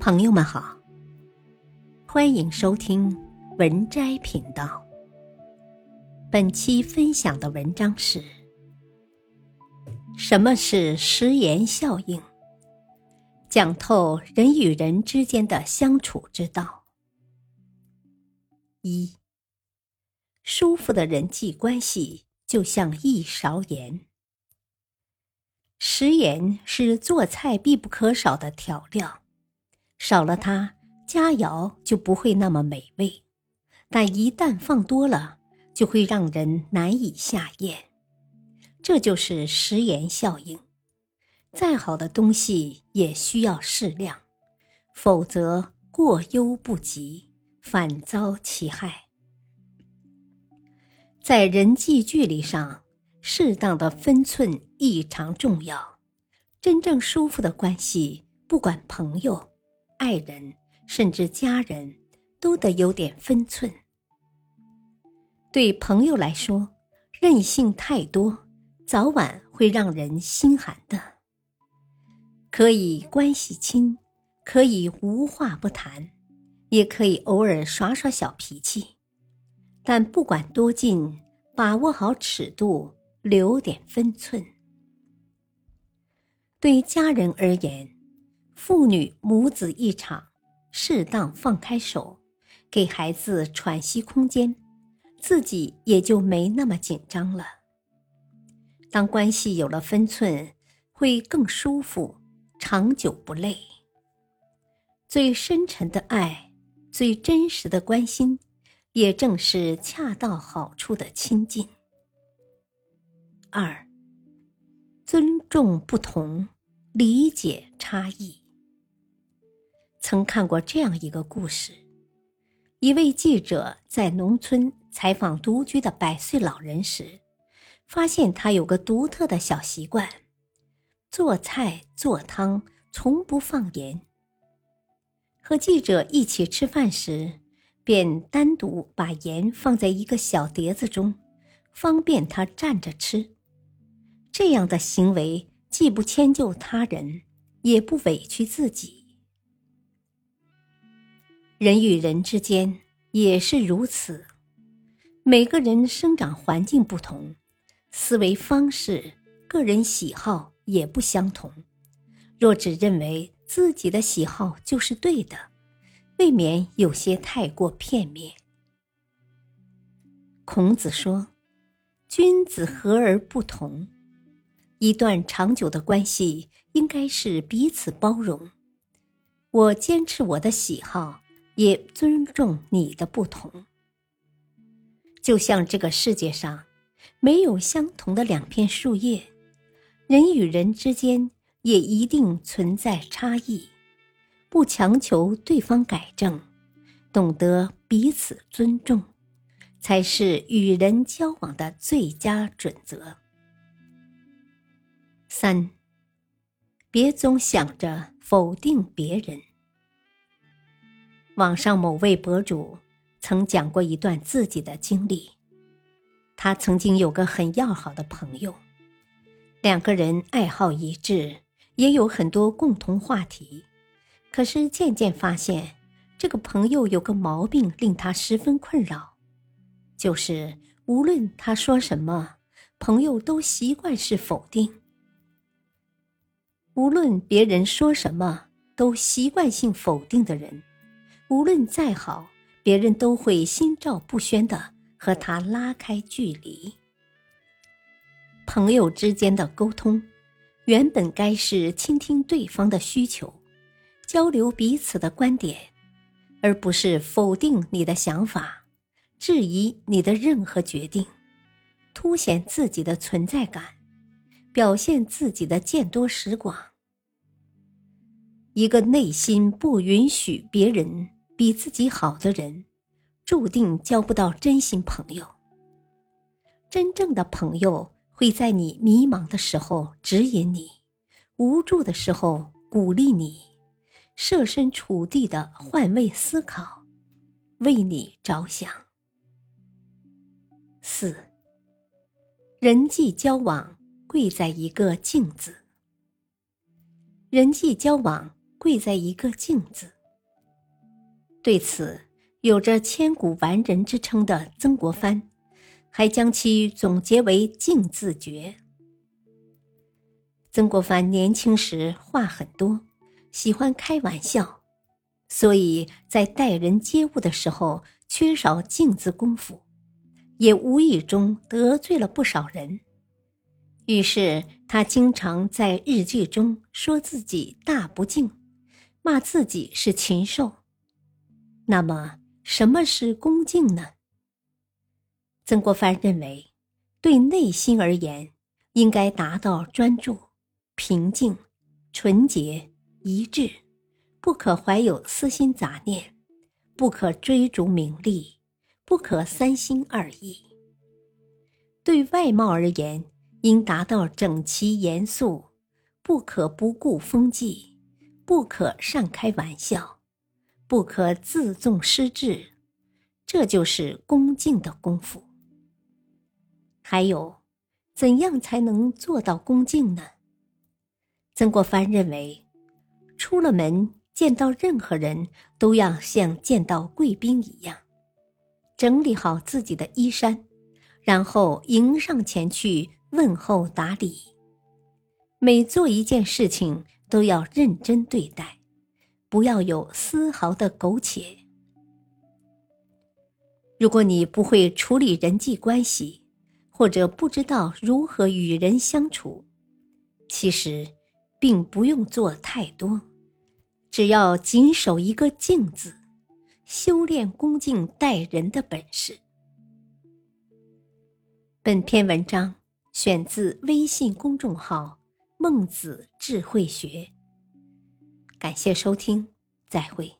朋友们好，欢迎收听文摘频道。本期分享的文章是：什么是食盐效应？讲透人与人之间的相处之道。一，舒服的人际关系就像一勺盐。食盐是做菜必不可少的调料。少了它，佳肴就不会那么美味；但一旦放多了，就会让人难以下咽。这就是食盐效应。再好的东西也需要适量，否则过犹不及，反遭其害。在人际距离上，适当的分寸异常重要。真正舒服的关系，不管朋友。爱人甚至家人，都得有点分寸。对朋友来说，任性太多，早晚会让人心寒的。可以关系亲，可以无话不谈，也可以偶尔耍耍小脾气，但不管多近，把握好尺度，留点分寸。对家人而言。父女母子一场，适当放开手，给孩子喘息空间，自己也就没那么紧张了。当关系有了分寸，会更舒服，长久不累。最深沉的爱，最真实的关心，也正是恰到好处的亲近。二，尊重不同，理解差异。曾看过这样一个故事：一位记者在农村采访独居的百岁老人时，发现他有个独特的小习惯，做菜做汤从不放盐。和记者一起吃饭时，便单独把盐放在一个小碟子中，方便他蘸着吃。这样的行为既不迁就他人，也不委屈自己。人与人之间也是如此，每个人生长环境不同，思维方式、个人喜好也不相同。若只认为自己的喜好就是对的，未免有些太过片面。孔子说：“君子和而不同。”一段长久的关系应该是彼此包容。我坚持我的喜好。也尊重你的不同，就像这个世界上没有相同的两片树叶，人与人之间也一定存在差异，不强求对方改正，懂得彼此尊重，才是与人交往的最佳准则。三，别总想着否定别人。网上某位博主曾讲过一段自己的经历。他曾经有个很要好的朋友，两个人爱好一致，也有很多共同话题。可是渐渐发现，这个朋友有个毛病令他十分困扰，就是无论他说什么，朋友都习惯是否定；无论别人说什么，都习惯性否定的人。无论再好，别人都会心照不宣的和他拉开距离。朋友之间的沟通，原本该是倾听对方的需求，交流彼此的观点，而不是否定你的想法，质疑你的任何决定，凸显自己的存在感，表现自己的见多识广。一个内心不允许别人。比自己好的人，注定交不到真心朋友。真正的朋友会在你迷茫的时候指引你，无助的时候鼓励你，设身处地的换位思考，为你着想。四，人际交往贵在一个“静”字。人际交往贵在一个“静”字。对此，有着千古完人之称的曾国藩，还将其总结为“静字诀”。曾国藩年轻时话很多，喜欢开玩笑，所以在待人接物的时候缺少静字功夫，也无意中得罪了不少人。于是他经常在日记中说自己大不敬，骂自己是禽兽。那么，什么是恭敬呢？曾国藩认为，对内心而言，应该达到专注。平静、纯洁、一致，不可怀有私心杂念，不可追逐名利，不可三心二意。对外貌而言，应达到整齐严肃，不可不顾风纪，不可善开玩笑，不可自纵失志。这就是恭敬的功夫。还有，怎样才能做到恭敬呢？曾国藩认为，出了门见到任何人都要像见到贵宾一样，整理好自己的衣衫，然后迎上前去问候打理。每做一件事情都要认真对待，不要有丝毫的苟且。如果你不会处理人际关系，或者不知道如何与人相处，其实。并不用做太多，只要谨守一个“敬”字，修炼恭敬待人的本事。本篇文章选自微信公众号“孟子智慧学”，感谢收听，再会。